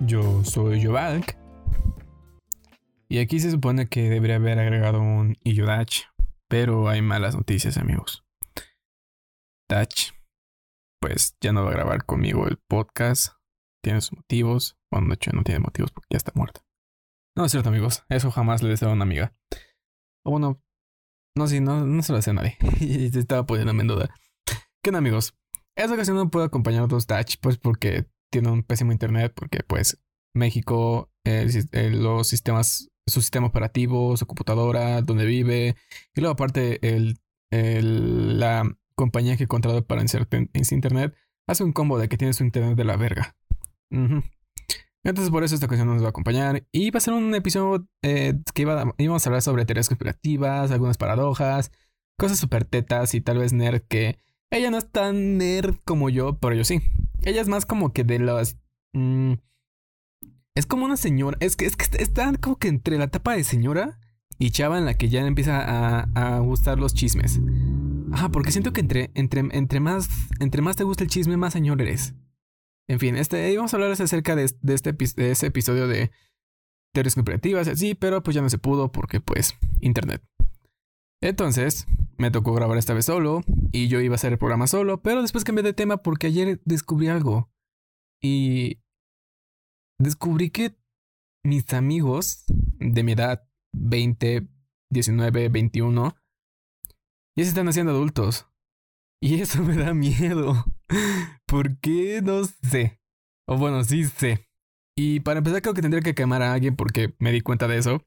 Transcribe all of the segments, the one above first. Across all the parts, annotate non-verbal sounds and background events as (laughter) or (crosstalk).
Yo soy Jovalk. Y aquí se supone que debería haber agregado un Iyodach, pero hay malas noticias, amigos. Dach, pues ya no va a grabar conmigo el podcast. Tiene sus motivos. Bueno, de hecho no tiene motivos porque ya está muerta. No es cierto, amigos. Eso jamás le deseo a una amiga. O bueno, no, sí, no, no se lo hace a nadie. (laughs) y se estaba poniendo en duda. ¿Qué onda, amigos? Esta ocasión no puedo acompañar a dos Dach, pues porque tiene un pésimo internet, porque pues México, los sistemas, su sistema operativo, su computadora, donde vive, y luego aparte el, la compañía que he contratado para insertar en internet hace un combo de que tiene su internet de la verga. Entonces por eso esta ocasión nos va a acompañar y va a ser un episodio eh, que iba, íbamos a hablar sobre teorías conspirativas, algunas paradojas, cosas super tetas y tal vez nerd que ella no es tan nerd como yo, pero yo sí. Ella es más como que de las... Mm, es como una señora. Es que, es que está como que entre la etapa de señora y chava en la que ya empieza a, gustar los chismes. Ajá, porque siento que entre, entre, entre, más, entre más te gusta el chisme, más señor eres. En fin, este, vamos a hablar acerca de, de, este, de ese episodio de teorías conspirativas, sí, pero pues ya no se pudo porque pues internet. Entonces, me tocó grabar esta vez solo y yo iba a hacer el programa solo, pero después cambié de tema porque ayer descubrí algo. Y descubrí que mis amigos de mi edad, 20, 19, 21, ya se están haciendo adultos. Y (laughs) eso me da miedo. ¿Por qué? No sé. O bueno, sí sé. Y para empezar creo que tendría que quemar a alguien porque me di cuenta de eso.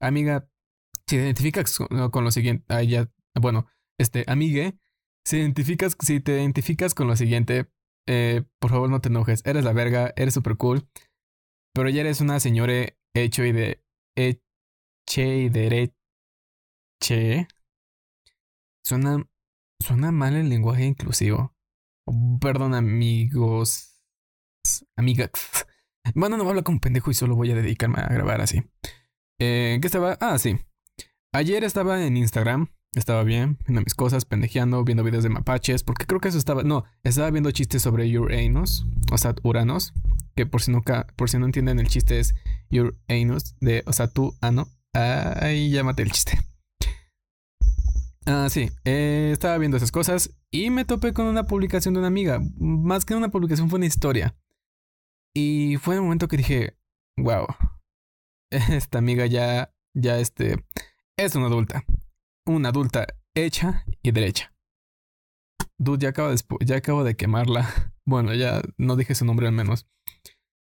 Amiga, si te identificas con lo siguiente, ya, bueno, este, amigue, si, identificas, si te identificas con lo siguiente, eh, por favor no te enojes, eres la verga, eres super cool, pero ya eres una señora hecho y de, eche y dereche. Suena, suena mal el lenguaje inclusivo. perdón, amigos, amigas. Bueno, no voy a hablar como pendejo y solo voy a dedicarme a grabar así. Eh, ¿Qué estaba? Ah, sí. Ayer estaba en Instagram, estaba bien, viendo mis cosas, pendejeando, viendo videos de mapaches, porque creo que eso estaba, no, estaba viendo chistes sobre Uranus, o sea, Uranos, que por si nunca, por si no entienden el chiste es Uranus, de, o sea, tú, ah, no, ahí llámate el chiste. Ah, sí, eh, estaba viendo esas cosas y me topé con una publicación de una amiga, más que una publicación fue una historia. Y fue el momento que dije, wow, (laughs) esta amiga ya, ya este, es una adulta. Una adulta hecha y derecha. Dude, ya acabo de, ya acabo de quemarla. (laughs) Bueno, ya no dije su nombre al menos.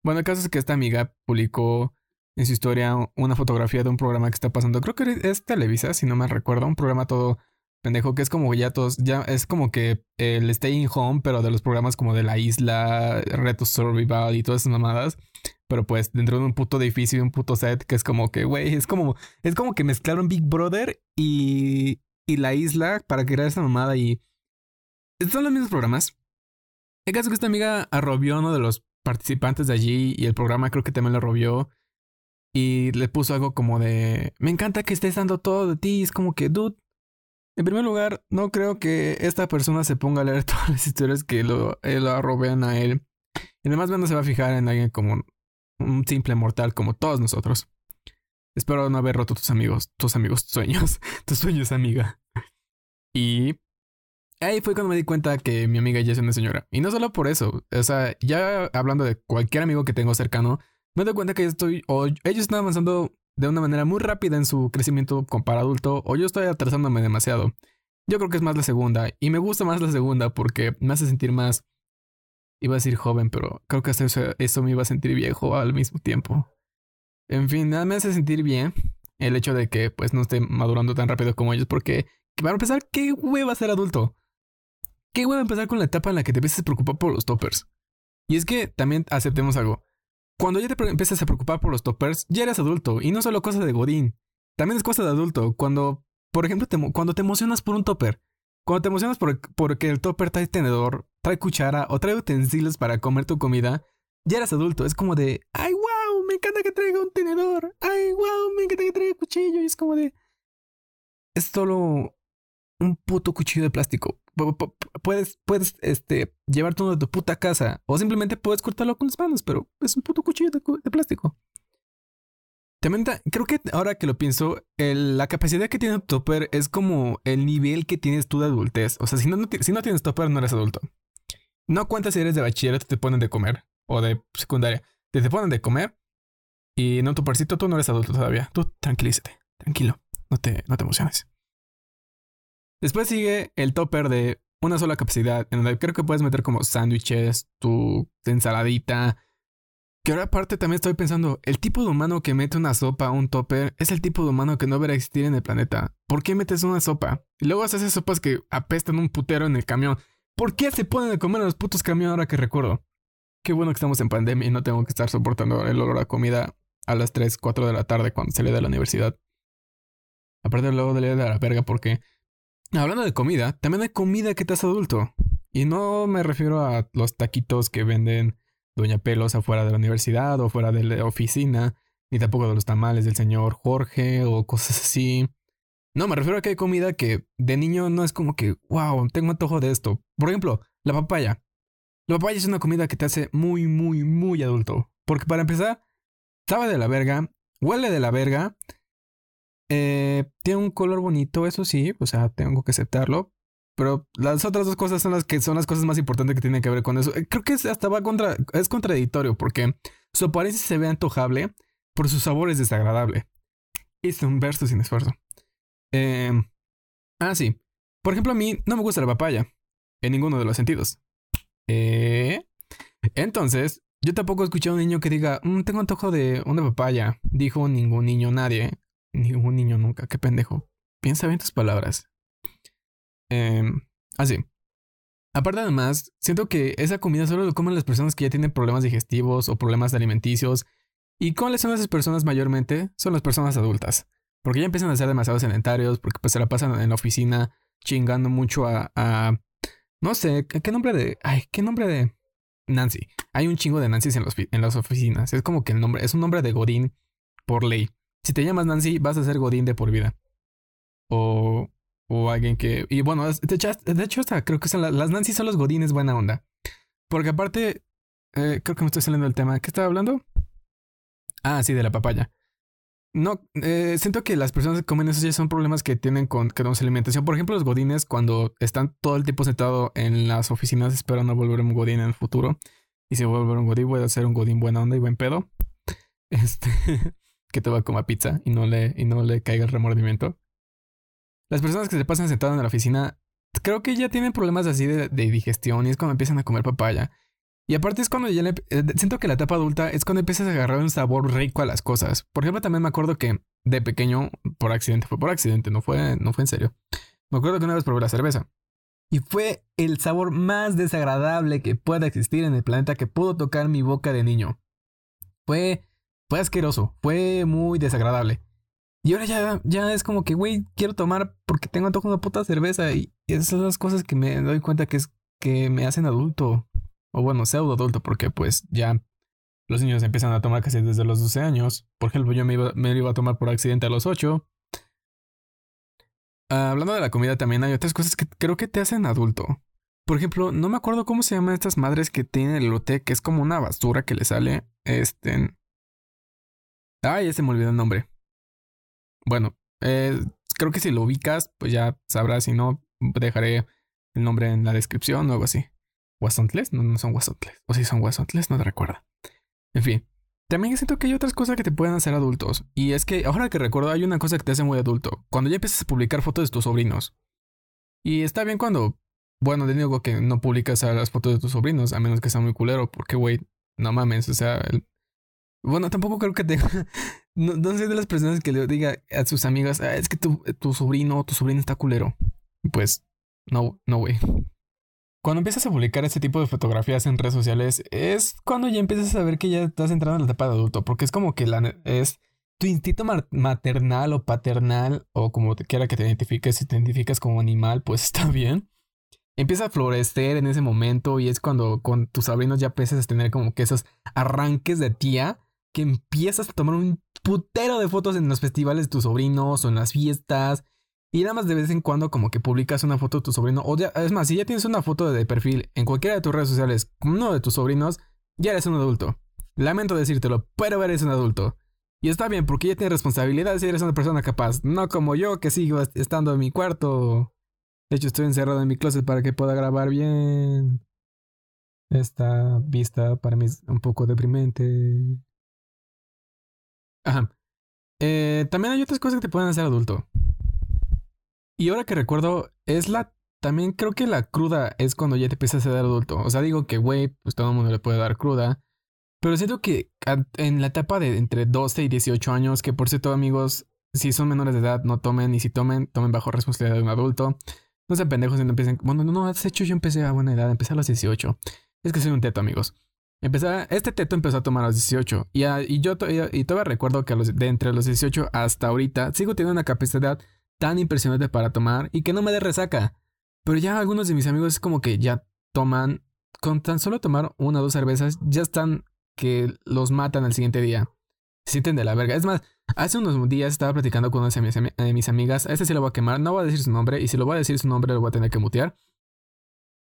Bueno, el caso es que esta amiga publicó en su historia una fotografía de un programa que está pasando. Creo que es Televisa, si no me recuerdo. Un programa todo pendejo que es como ya todos. Ya es como que el Staying Home, pero de los programas como de la isla, Reto Survival y todas esas mamadas pero pues dentro de un puto edificio y un puto set que es como que, güey, es como, es como que mezclaron Big Brother y, y la isla para crear esa mamada y son los mismos programas. El caso que esta amiga arrobió uno de los participantes de allí y el programa creo que también lo arrobió y le puso algo como de, me encanta que estés dando todo de ti, es como que, dude. En primer lugar, no creo que esta persona se ponga a leer (laughs) todas las historias que lo, eh, lo a él. Y además, no se va a fijar en alguien como un simple mortal como todos nosotros. Espero no haber roto tus amigos, tus amigos, sueños, (laughs) tus sueños, amiga. Y ahí fue cuando me di cuenta que mi amiga ya es una señora. Y no solo por eso, o sea, ya hablando de cualquier amigo que tengo cercano, me doy cuenta que estoy, o ellos están avanzando de una manera muy rápida en su crecimiento para adulto, o yo estoy atrasándome demasiado. Yo creo que es más la segunda, y me gusta más la segunda porque me hace sentir más Iba a decir joven, pero creo que hasta eso, me iba a sentir viejo al mismo tiempo. En fin, nada me hace sentir bien el hecho de que pues no esté madurando tan rápido como ellos, porque para empezar, ¿qué hueva ser adulto? ¿Qué hueva empezar con la etapa en la que te empiezas a preocupar por los toppers? Y es que también aceptemos algo. Cuando ya te empiezas a preocupar por los toppers, ya eres adulto, y no solo cosa de godín. También es cosa de adulto. Cuando, por ejemplo, cuando te emocionas por un topper, cuando te emocionas por, porque el topper trae tenedor, trae cuchara o trae utensilios para comer tu comida, ya eres adulto. Es como de, ay, wow, me encanta que traiga un tenedor. Ay, wow, me encanta que traiga cuchillo. Y es como de, es solo un puto cuchillo de plástico. Puedes, puedes este, llevarte uno de tu puta casa o simplemente puedes cortarlo con las manos, pero es un puto cuchillo de, plástico. También creo que ahora que lo pienso, la capacidad que tiene tu topper es como el nivel que tienes tú de adultez. O sea, si no, si no tienes topper, no eres adulto. No cuentas si eres de bachillerato, te ponen de comer o de secundaria. Te, te ponen de comer y en tu parcito tú no eres adulto todavía. Tú tranquilízate, tranquilo, no te, no te emociones. Después sigue el topper de una sola capacidad, en donde creo que puedes meter como sándwiches, tu ensaladita. Que ahora aparte también estoy pensando, el tipo de humano que mete una sopa a un topper es el tipo de humano que no verá existir en el planeta. ¿Por qué metes una sopa? Y luego haces sopas que apestan un putero en el camión. ¿Por qué se ponen a comer a los putos camiones ahora que recuerdo? Qué bueno que estamos en pandemia y no tengo que estar soportando el olor a comida a las 3, 4 de la tarde cuando se le da la universidad. Aparte luego de la verga porque Hablando de comida, también hay comida que te hace adulto. Y no me refiero a los taquitos que venden Doña Pelos afuera de la universidad o fuera de la oficina, ni tampoco de los tamales del señor Jorge o cosas así. No, me refiero a que hay comida que de niño no es como que, wow, tengo antojo de esto. Por ejemplo, la papaya. La papaya es una comida que te hace muy, muy, muy adulto. Porque para empezar, sabe de la verga, huele de la verga eh, tiene un color bonito, eso sí, o sea, tengo que aceptarlo. Pero las otras dos cosas son las que son las cosas más importantes que tienen que ver con eso. Eh, creo que hasta va contra, es contradictorio porque su apariencia se ve antojable, por su sabor es desagradable. Hice un verso sin esfuerzo. Eh, ah, sí. Por ejemplo, a mí no me gusta la papaya. En ninguno de los sentidos. Eh, entonces, yo tampoco he escuchado a un niño que diga, mm, tengo antojo de una papaya. Dijo ningún niño, nadie. Ningún niño nunca, qué pendejo. Piensa bien tus palabras. Eh, así. Aparte además, siento que esa comida solo lo comen las personas que ya tienen problemas digestivos o problemas alimenticios. ¿Y cuáles son esas personas mayormente? Son las personas adultas. Porque ya empiezan a ser demasiado sedentarios, porque pues se la pasan en la oficina chingando mucho a... a no sé, ¿qué nombre de... Ay, ¿qué nombre de... Nancy. Hay un chingo de Nancy's en, en las oficinas. Es como que el nombre... Es un nombre de Godín por ley. Si te llamas Nancy, vas a ser Godín de por vida. O, o alguien que... Y bueno, de hecho, hasta creo que son las, Nancy son los Godines buena onda. Porque aparte, eh, creo que me estoy saliendo del tema. ¿Qué estaba hablando? Ah, sí, de la papaya. No, eh, siento que las personas que comen eso ya son problemas que tienen con, con su alimentación. Por ejemplo, los godines cuando están todo el tiempo sentado en las oficinas esperando a volver un godín en el futuro. Y si vuelve un godín, voy a ser un godín buena onda y buen pedo. Este (laughs) que te va a comer pizza y no le, y no le caiga el remordimiento. Las personas que se pasan sentadas en la oficina, creo que ya tienen problemas así de, digestión y es cuando empiezan a comer papaya. Y aparte es cuando ya le... Eh, siento que la etapa adulta es cuando empiezas a agarrar un sabor rico a las cosas. Por ejemplo, también me acuerdo que de pequeño, por accidente, fue por accidente, no fue, no fue en serio. Me acuerdo que una vez probé la cerveza. Y fue el sabor más desagradable que pueda existir en el planeta que pudo tocar mi boca de niño. Fue fue asqueroso, fue muy desagradable. Y ahora ya, ya es como que, güey, quiero tomar porque tengo antojo de una puta cerveza. Y esas son las cosas que me doy cuenta que es que me hacen adulto. O bueno, pseudo adulto, porque pues ya los niños empiezan a tomar casi desde los 12 años. Por ejemplo, yo me iba, me iba a tomar por accidente a los 8. Ah, hablando de la comida también hay otras cosas que creo que te hacen adulto. Por ejemplo, no me acuerdo cómo se llaman estas madres que tienen el lote, que es como una basura que le sale. Este, Ay, ya se me olvidó el nombre. Bueno, eh, creo que si lo ubicas, pues ya sabrás. Si no, dejaré el nombre en la descripción o algo así. ¿Wasontles? No, no son Wasontles. O si son Wasontles, no te recuerdo. En fin. También siento que hay otras cosas que te pueden hacer adultos. Y es que ahora que recuerdo, hay una cosa que te hace muy adulto. Cuando ya empiezas a publicar fotos de tus sobrinos. Y está bien cuando. Bueno, te digo que no publicas las fotos de tus sobrinos, a menos que sea muy culero, porque, güey, no mames, o sea, bueno, tampoco creo que tenga. (laughs) No, no soy de las personas que le diga a sus amigas, ah, es que tu, tu sobrino o tu sobrina está culero. Pues, no, no, güey. Cuando empiezas a publicar este tipo de fotografías en redes sociales, es cuando ya empiezas a ver que ya estás entrando en la etapa de adulto, porque es como que la, es tu instinto maternal o paternal, o como te quiera que te identifiques, si te identificas como animal, pues (laughs) está bien. Empieza a florecer en ese momento y es cuando con tus sobrinos ya empiezas a tener como que esos arranques de tía que empiezas a tomar un putero de fotos en los festivales de tus sobrinos o en las fiestas. Y nada más de vez en cuando como que publicas una foto de tu sobrino. O ya, es más, si ya tienes una foto de perfil en cualquiera de tus redes sociales con uno de tus sobrinos, ya eres un adulto. Lamento decírtelo, pero eres un adulto. Y está bien, porque ya tienes responsabilidades y eres una persona capaz. No como yo, que sigo estando en mi cuarto. De hecho, estoy encerrado en mi closet para que pueda grabar bien. Esta vista para mí es un poco deprimente. Ajá. Eh, también hay otras cosas que te pueden hacer adulto. Y ahora que recuerdo, es la. También creo que la cruda es cuando ya te empiezas a ser adulto. O sea, digo que, güey, pues todo el mundo le puede dar cruda. Pero siento que en la etapa de entre 12 y 18 años, que por cierto, amigos, si son menores de edad, no tomen. Y si tomen, tomen bajo responsabilidad de un adulto. No sean pendejos y no empiecen. Bueno, no, no, de hecho yo empecé a buena edad, empecé a los 18. Es que soy un teto, amigos. Empecé, este teto empezó a tomar a los 18. Y, yo y todavía recuerdo que de entre los 18 hasta ahorita sigo teniendo una capacidad tan impresionante para tomar y que no me dé resaca. Pero ya algunos de mis amigos es como que ya toman, con tan solo tomar una o dos cervezas, ya están que los matan al siguiente día. Sienten de la verga. Es más, hace unos días estaba platicando con una de mis, mis amigas. A este sí lo voy a quemar. No voy a decir su nombre. Y si lo voy a decir su nombre, lo voy a tener que mutear.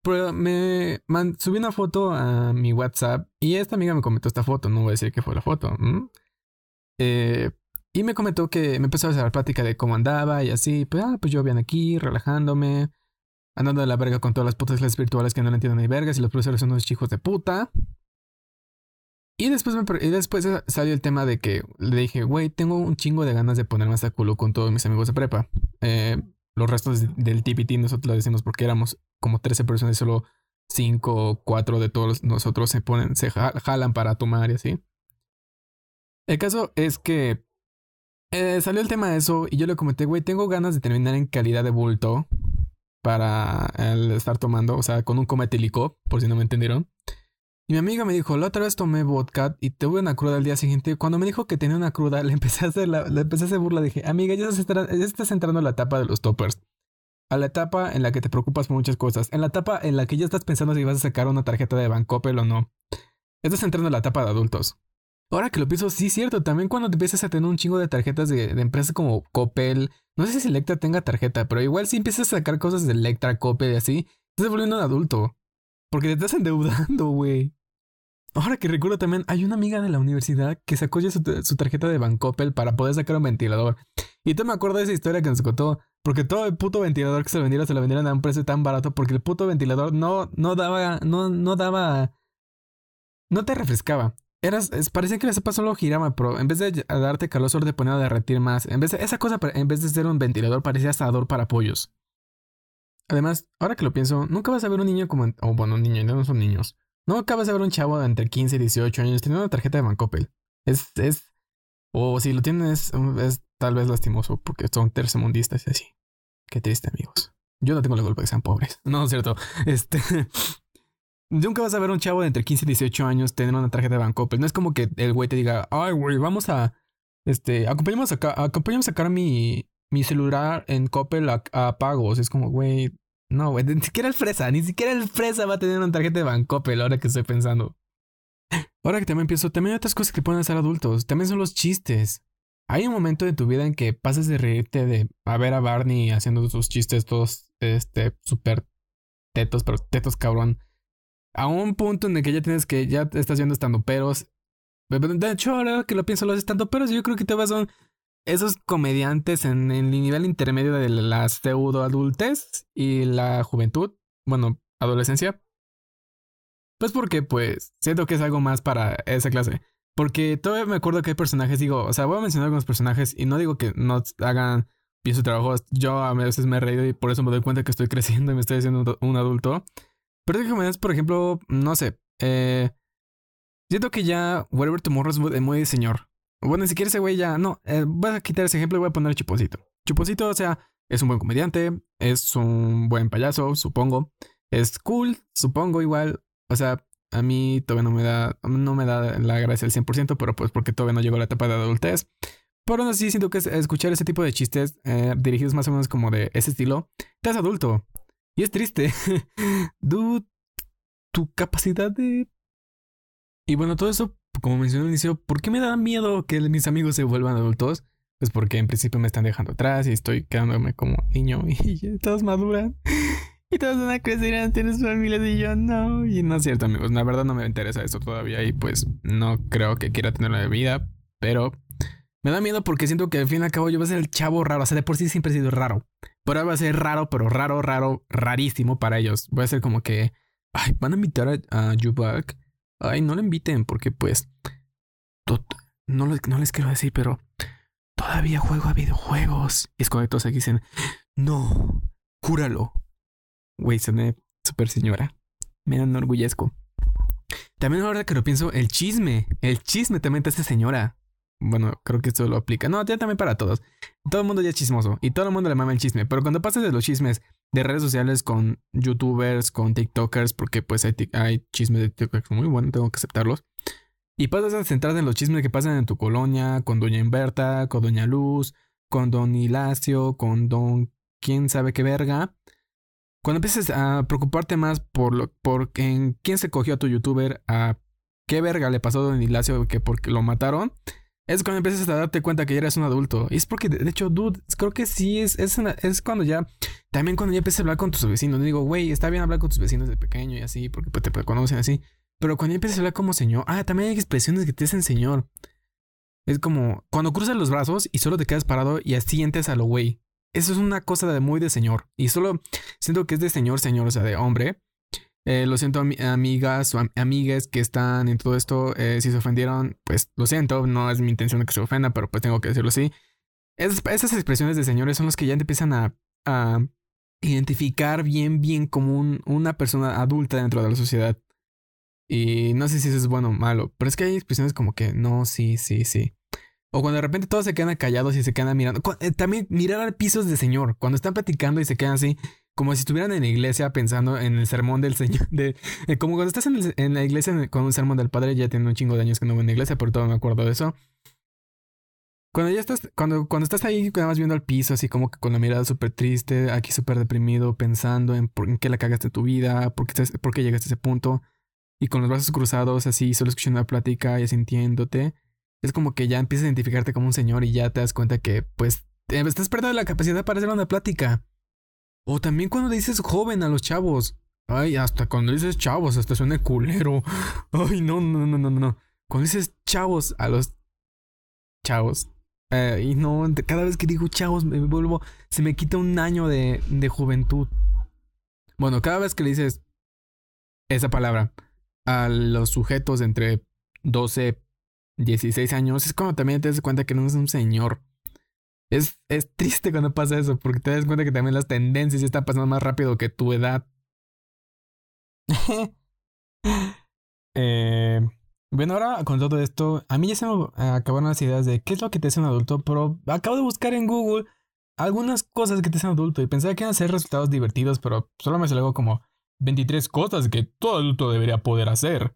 Me subí una foto a mi WhatsApp y esta amiga me comentó esta foto. No voy a decir que fue la foto. Eh, y me comentó que me empezó a hacer plática de cómo andaba y así. Pues, ah, pues yo bien aquí, relajándome, andando de la verga con todas las putas clases virtuales que no le entienden ni vergas y los profesores son unos chicos de puta. Y después, me, y después salió el tema de que le dije, güey, tengo un chingo de ganas de ponerme hasta culo con todos mis amigos de prepa. Eh, los restos del TPT nosotros lo decimos porque éramos como 13 personas y solo 5 o 4 de todos nosotros se ponen, se jalan para tomar y así. El caso es que eh, salió el tema de eso y yo le comenté, güey, tengo ganas de terminar en calidad de bulto para el estar tomando, o sea, con un cometílico, por si no me entendieron. Y mi amiga me dijo, la otra vez tomé vodka y tuve una cruda al día siguiente. Cuando me dijo que tenía una cruda, (laughs) le empecé a hacer, la, le empecé a hacer burla. Dije, amiga, ya estás, ya estás entrando a la etapa de los toppers. A la etapa en la que te preocupas por muchas cosas. En la etapa en la que ya estás pensando si vas a sacar una tarjeta de Bancoppel o no. Estás entrando a la etapa de adultos. Ahora que lo pienso, sí, cierto. También cuando empiezas a tener un chingo de tarjetas de, empresas como Coppel. No sé si Electra tenga tarjeta, pero igual si empiezas a sacar cosas de Electra, Coppel y así, estás volviendo un adulto. Porque te estás endeudando, (laughs) güey. Ahora que recuerdo también, hay una amiga de la universidad que sacó ya su, tarjeta de Bancoppel para poder sacar un ventilador. Y tú me acuerdo de esa historia que nos contó. Porque todo el puto ventilador que se vendiera se lo vendieron a un precio tan barato. Porque el puto ventilador no, no daba. No, no daba. No te refrescaba. Eras, parecía que la cepa solo giraba, pero en vez de darte calor, solo te ponía a derretir más. En vez de, esa cosa, en vez de ser un ventilador, parecía asador para pollos. Además, ahora que lo pienso, nunca vas a ver un niño como. O bueno, un niño, no son niños. No acabas de ver un chavo de entre 15 y 18 años teniendo una tarjeta de Bancoppel. Es, es, o si lo tienes, es, tal vez lastimoso porque son tercermundistas y así. Qué triste, amigos. Yo no tengo la culpa de que sean pobres. (laughs) No, es cierto. Este. (laughs) Nunca vas a ver un chavo de entre 15 y 18 años tener una tarjeta de Bancoppel. No es como que el güey te diga, ay, güey, vamos a. Este, acompañamos a, acompañamos a sacar mi, mi celular en Coppel a, a pagos. Es como, güey, no, güey, ni siquiera el fresa, ni siquiera el fresa va a tener una tarjeta de Bancoppel ahora que estoy pensando. Ahora que también empiezo, también hay otras cosas que pueden hacer adultos, también son los chistes. Hay un momento de tu vida en que pasas de reírte de a ver a Barney haciendo sus chistes todos, este, súper tetos, pero tetos cabrón. A un punto en el que ya tienes que, ya estás viendo estando peros. De hecho, ahora que lo pienso, los estando peros, yo creo que te vas a esos comediantes en el nivel intermedio de la pseudo adultez y la juventud, bueno, adolescencia. Pues porque, pues, siento que es algo más para esa clase. Porque todavía me acuerdo que hay personajes, digo, o sea, voy a mencionar algunos personajes y no digo que no hagan bien su trabajo. Yo a veces me he reído y por eso me doy cuenta que estoy (laughs) creciendo y me estoy haciendo un adulto. Pero comediantes, por ejemplo, no sé, eh, siento que ya Whatever Tomorrow es muy de señor. Bueno, si quieres ese güey ya, no, eh, voy a quitar ese ejemplo y voy a poner a Chuposito. Chuposito, o sea, es un buen comediante, es un buen payaso, supongo. Es cool, supongo igual. O sea, a mí todavía no me da, no me da la gracia al 100%, pero pues porque todavía no llegó la etapa de adultez. Pero aún así siento que escuchar ese tipo de chistes eh, dirigidos más o menos como de ese estilo, te hace adulto. Y es triste. (laughs) Dude, tu capacidad de... Y bueno, todo eso como mencioné al inicio, ¿por qué me da miedo que mis amigos se vuelvan adultos? pues porque en principio me están dejando atrás y estoy quedándome como niño (laughs) y todos maduran. (laughs) Y todos van a crecer, tienes familias y yo no. Y no es cierto, amigos. La verdad no me interesa eso todavía y pues no creo que quiera tener una vida. Pero me da miedo porque siento que al fin y al cabo yo voy a ser el chavo raro. O sea, de por sí siempre he sido raro. Pero ahora va a ser raro, pero raro, raro, rarísimo para ellos. Voy a ser como que, ay, van a invitar a, a Jubak. Ay, no lo inviten porque pues... No, no les quiero decir, pero todavía juego a videojuegos. Y es cuando todos aquí dicen, no, cúralo. Güey, soné súper señora. Me enorgullezco. También ahora que lo pienso, el chisme. El chisme también te hace señora. Bueno, creo que esto lo aplica. No, también para todos. Todo el mundo ya es chismoso y todo el mundo le mama el chisme. Pero cuando pasas de los chismes de redes sociales con youtubers, con TikTokers, porque pues hay, hay chismes de TikTokers muy buenos, tengo que aceptarlos. Y pasas a centrarte en los chismes que pasan en tu colonia, con Doña Inverta, con Doña Luz, con Don Hilacio, con Don quién sabe qué verga. Cuando empieces a preocuparte más por, lo, por en quién se cogió a tu youtuber, a qué verga le pasó a Don Hilacio que porque lo mataron, es cuando empiezas a darte cuenta que ya eres un adulto. Y es porque, de hecho, dude, creo que sí es, es, cuando ya, también cuando ya empiezas a hablar con tus vecinos. Digo, güey, está bien hablar con tus vecinos de pequeño y así, porque pues, te conocen así. Pero cuando ya empiezas a hablar como señor, ah, también hay expresiones que te hacen señor. Es como cuando cruzas los brazos y solo te quedas parado y así entres a lo güey. Eso es una cosa de muy de señor. Y solo siento que es de señor, señor, o sea, de hombre. Eh, lo siento, amigas o amigas que están en todo esto. Eh, si se ofendieron, pues lo siento. No es mi intención de que se ofenda, pero pues tengo que decirlo así. esas expresiones de señores son las que ya te empiezan a, a identificar bien, bien como una persona adulta dentro de la sociedad. Y no sé si eso es bueno o malo, pero es que hay expresiones como que no, sí, sí, sí. O cuando de repente todos se quedan callados y se quedan mirando. Eh, también mirar al piso de señor. Cuando están platicando y se quedan así, como si estuvieran en la iglesia pensando en el sermón del Señor. (laughs) De, eh, como cuando estás en, la iglesia con un sermón del Padre, ya tiene un chingo de años que no voy en la iglesia, pero todo me acuerdo de eso. Cuando ya estás, cuando, cuando estás ahí, nada viendo al piso, así como que con la mirada súper triste, aquí súper deprimido, pensando en qué la cagaste tu vida, por qué, por qué llegaste a ese punto y con los brazos cruzados, así, solo escuchando la plática y sintiéndote, es como que ya empiezas a identificarte como un señor y ya te das cuenta que, pues, estás perdiendo la capacidad para hacer una plática. O también cuando dices joven a los chavos. Ay, hasta cuando dices chavos, hasta suena culero. (laughs) Ay, no, no, no, no, no. Cuando dices chavos a los chavos. Eh, y no, cada vez que digo chavos me vuelvo, se me quita un año de, de juventud. Bueno, cada vez que le dices esa palabra, a los sujetos entre 12 y 16 años, es como también te das cuenta que no es un señor. Es, es triste cuando pasa eso, porque te das cuenta que también las tendencias están pasando más rápido que tu edad. (laughs) eh, bueno, ahora con todo esto, a mí ya se me acabaron las ideas de qué es lo que te hace un adulto, pero acabo de buscar en Google algunas cosas que te hacen adulto y pensaba que iban a ser resultados divertidos, pero solo me salió como 23 cosas que todo adulto debería poder hacer.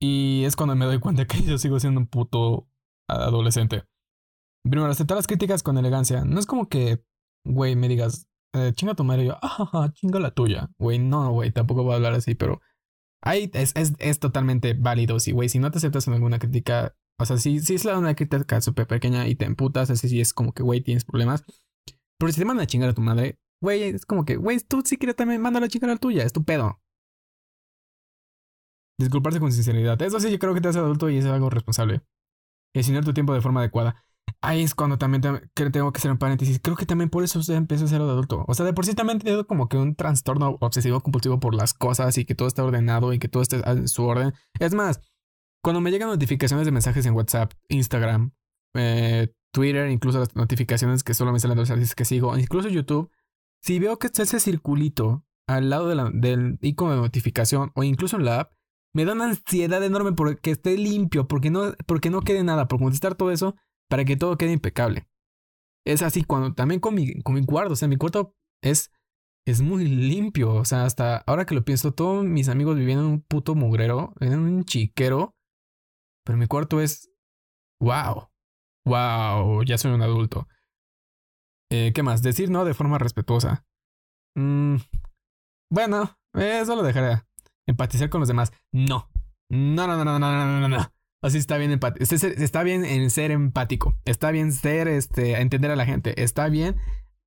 Y es cuando me doy cuenta que (laughs) yo sigo siendo un puto adolescente. Primero, aceptar las críticas con elegancia. No es como que, güey, me digas, eh, chinga tu madre y yo, ah, chinga la tuya. Güey, no, güey, tampoco voy a hablar así, pero ahí es, es, es totalmente válido. Si, güey, si no te aceptas en alguna crítica, o sea, si, si es la una crítica súper pequeña y te emputas, así si es como que, güey, tienes problemas. Pero si te mandan a chingar a tu madre, Güey, es como que, güey, tú si quieres también manda la chica a la tuya, es tu pedo. Disculparse con sinceridad. Eso sí, yo creo que te hace adulto y es algo responsable. Gestionar tu tiempo de forma adecuada. Ahí es cuando también tengo que hacer un paréntesis. Creo que también por eso usted empieza a ser adulto. O sea, de por sí también tengo como que un trastorno obsesivo compulsivo por las cosas y que todo está ordenado y que todo esté en su orden. Es más, cuando me llegan notificaciones de mensajes en WhatsApp, Instagram, eh, Twitter, incluso las notificaciones que solo me salen de los artistas que sigo, incluso YouTube, si veo que está ese circulito al lado del icono de notificación o incluso en la app, me da una ansiedad enorme porque esté limpio, porque no, porque no quede nada, por contestar todo eso para que todo quede impecable. Es así cuando también con mi, con mi cuarto, o sea, mi cuarto es, es muy limpio, o sea, hasta ahora que lo pienso, todos mis amigos vivían en un puto mugrero, en un chiquero, pero mi cuarto es, wow, wow, ya soy un adulto. Eh, ¿Qué más? Decir no de forma respetuosa. Mm, bueno, eso lo dejaré. Empatizar con los demás. No. No, no, no, no, no, no, no, no. Así está bien. Está bien en ser empático. Está bien ser, este, entender a la gente. Está bien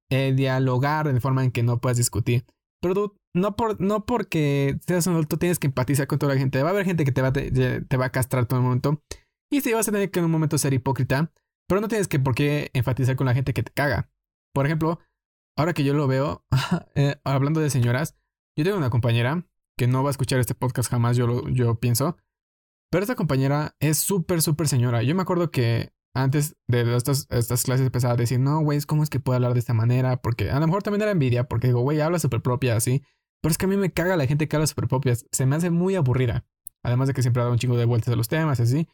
eh, dialogar de forma en que no puedas discutir. Pero no, por, no porque seas un adulto tienes que empatizar con toda la gente. Va a haber gente que te va, te, te va a castrar todo el momento. Y sí, vas a tener que en un momento ser hipócrita. Pero no tienes que por qué enfatizar con la gente que te caga. Por ejemplo, ahora que yo lo veo, (laughs) eh, hablando de señoras, yo tengo una compañera que no va a escuchar este podcast jamás, yo, yo pienso. Pero esta compañera es súper, súper señora. Yo me acuerdo que antes de estas, estas clases empezaba a decir, no, güey, ¿cómo es que puedo hablar de esta manera? Porque a lo mejor también era envidia, porque digo, güey, habla súper propia así. Pero es que a mí me caga la gente que habla súper propia. Se me hace muy aburrida. Además de que siempre dado un chingo de vueltas a los temas, así.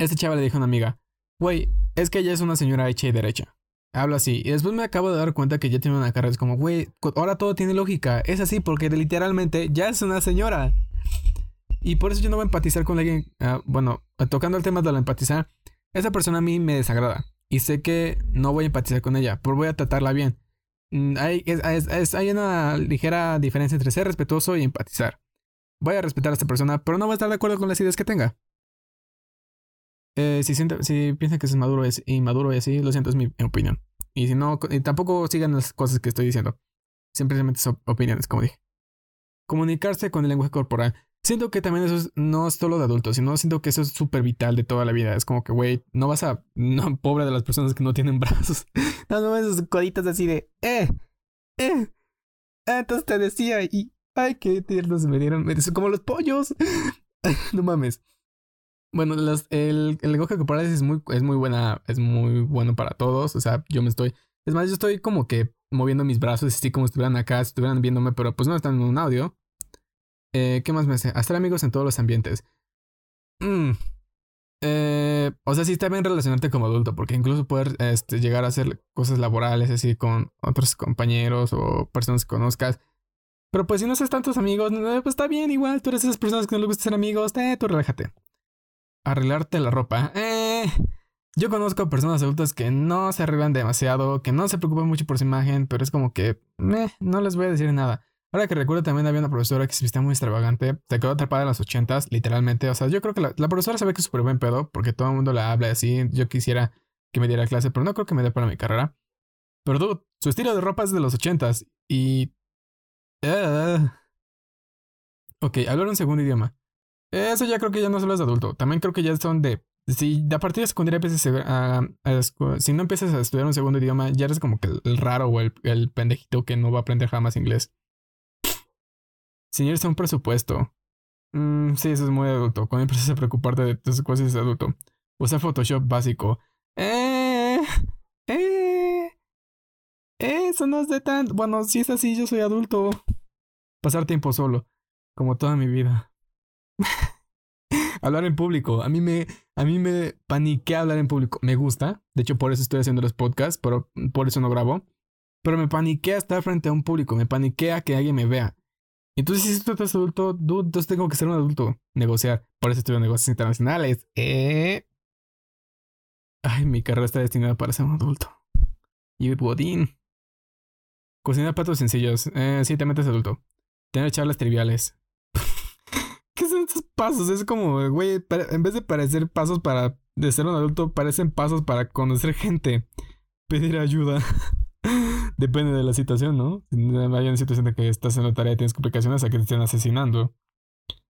Este chaval le dijo a una amiga, güey, es que ella es una señora hecha y derecha. Habla así. Y después me acabo de dar cuenta que ya tiene una carrera. Es como, güey, ahora todo tiene lógica. Es así porque literalmente ya es una señora. Y por eso yo no voy a empatizar con alguien. Ah, bueno, tocando el tema de la empatizar, esa persona a mí me desagrada. Y sé que no voy a empatizar con ella, pero voy a tratarla bien. Mm, hay, hay una ligera diferencia entre ser respetuoso y empatizar. Voy a respetar a esta persona, pero no voy a estar de acuerdo con las ideas que tenga. Eh, si, si piensan que es maduro es inmaduro y así, lo siento, es mi opinión. Y si no, y tampoco sigan las cosas que estoy diciendo. Simplemente son opiniones, como dije. Comunicarse con el lenguaje corporal. Siento que también eso no es solo de adultos, sino siento que eso es súper vital de toda la vida. Es como que, güey, no vas a. No, (laughs) pobre de las personas que no tienen brazos. (laughs) no, no, esos coditos así de. ¡Eh! ¡Eh! Ah, entonces te decía y. ¡Ay, qué tiernos me dieron! Me como los pollos. (laughs) no mames. Bueno, el, el, lenguaje corporal es muy, es muy buena, es muy bueno para todos. O sea, yo me estoy. Es más, yo estoy como que moviendo mis brazos, así como estuvieran acá, estuvieran viéndome, pero pues no están en un audio. Eh, ¿Qué más me hace? Hacer amigos en todos los ambientes. Mm. Eh, o sea, sí está bien relacionarte como adulto, porque incluso poder este, llegar a hacer cosas laborales así con otros compañeros o personas que conozcas. Pero pues si no haces tantos amigos, pues está bien, igual tú eres esas personas que no les gusta ser amigos, eh, tú relájate arreglarte la ropa. Eh, yo conozco personas adultas que no se arreglan demasiado, que no se preocupan mucho por su imagen, pero es como que no les voy a decir nada. Ahora que recuerdo también había una profesora que se vestía muy extravagante, se quedó atrapada en los ochentas, literalmente. O sea, yo creo que la, profesora sabe que es súper buen pedo, porque todo el mundo la habla así. Yo quisiera que me diera clase, pero no creo que me dé para mi carrera. Pero su estilo de ropa es de los ochentas y... Uh, ok, hablar un segundo idioma. Eso ya creo que ya no solo es adulto. También creo que ya son de. Si a partir de secundaria empiezas a, Si no empiezas a estudiar un segundo idioma, ya eres como que el, raro o el, el, pendejito que no va a aprender jamás inglés. Señores, un presupuesto. Mm, sí, eso es muy adulto. Cuando empiezas a preocuparte de tus cosas es adulto. Usar Photoshop básico. Eh. Eh. Eso no es de tan. Bueno, si es así, yo soy adulto. Pasar tiempo solo. Como toda mi vida. (laughs) hablar en público. A mí me, a mí me paniquea hablar en público. Me gusta. De hecho, por eso estoy haciendo los podcasts, pero por eso no grabo. Pero me paniquea estar frente a un público. Me paniquea que alguien me vea. Entonces, si tú estás adulto, dude, entonces tengo que ser un adulto. Negociar. Por eso estudio negocios internacionales. Eh. Ay, mi carrera está destinada para ser un adulto. Y. Cocinar platos sencillos. Eh, sí, te metes adulto. Tener charlas triviales. ¿Qué son estos pasos? Es como, güey, en vez de parecer pasos para de ser un adulto, parecen pasos para conocer gente. (laughs) Pedir ayuda. (laughs) Depende de la situación, ¿no? Si hay una situación de que estás en la tarea y tienes complicaciones a que te estén asesinando.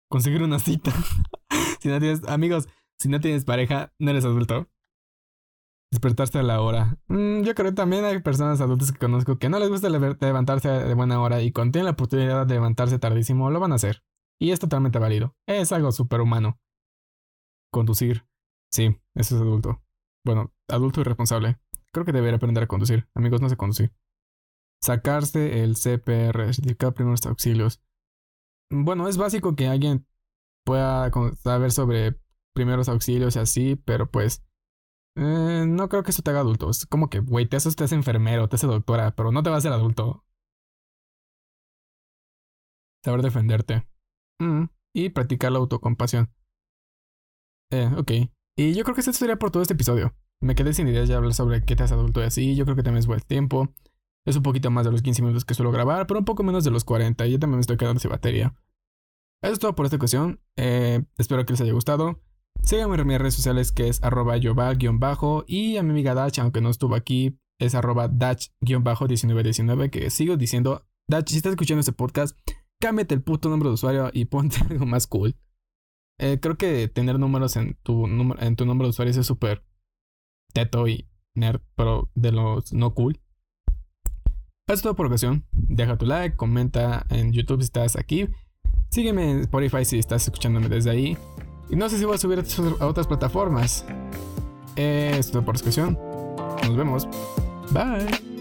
Conseguir una cita. (laughs) si no tienes, amigos, si no tienes pareja, no eres adulto. Despertarse a la hora. Mm, yo creo que también hay personas adultas que conozco que no les gusta levantarse de buena hora y cuando tienen la oportunidad de levantarse tardísimo, lo van a hacer. Y es totalmente válido. Es algo súper humano. Conducir. Sí, eso es adulto. Bueno, adulto y responsable. Creo que debería aprender a conducir. Amigos, no sé conducir. Sacarse el CPR, certificado de primeros auxilios. Bueno, es básico que alguien pueda saber sobre primeros auxilios y así, pero pues eh, no creo que eso te haga adulto. Es como que, güey, te haces, te haces enfermero, te haces doctora, pero no te va a hacer adulto. Saber defenderte. Mm, y practicar la autocompasión. Eh, ok. Y yo creo que eso sería por todo este episodio. Me quedé sin ideas de hablar sobre qué te hace adulto y así. Yo creo que también es buen tiempo. Es un poquito más de los 15 minutos que suelo grabar, pero un poco menos de los 40. Yo también me estoy quedando sin batería. Eso es todo por esta ocasión. Eh, espero que les haya gustado. Síganme en mis redes sociales que es arroba bajo y a mi amiga Dach, aunque no estuvo aquí, es arroba Dach-1919 que sigo diciendo, Dach, si estás escuchando este podcast, cámbiate el puto nombre de usuario y ponte (laughs) algo más cool. Eh, creo que tener números en tu, en tu nombre de usuario es súper teto y nerd, pero de los no cool. Eso es todo por ocasión. Deja tu like, comenta en YouTube si estás aquí. Sígueme en Spotify si estás escuchándome desde ahí. Y no sé si voy a subir a otras plataformas. Eh, es todo por ocasión. Nos vemos. Bye.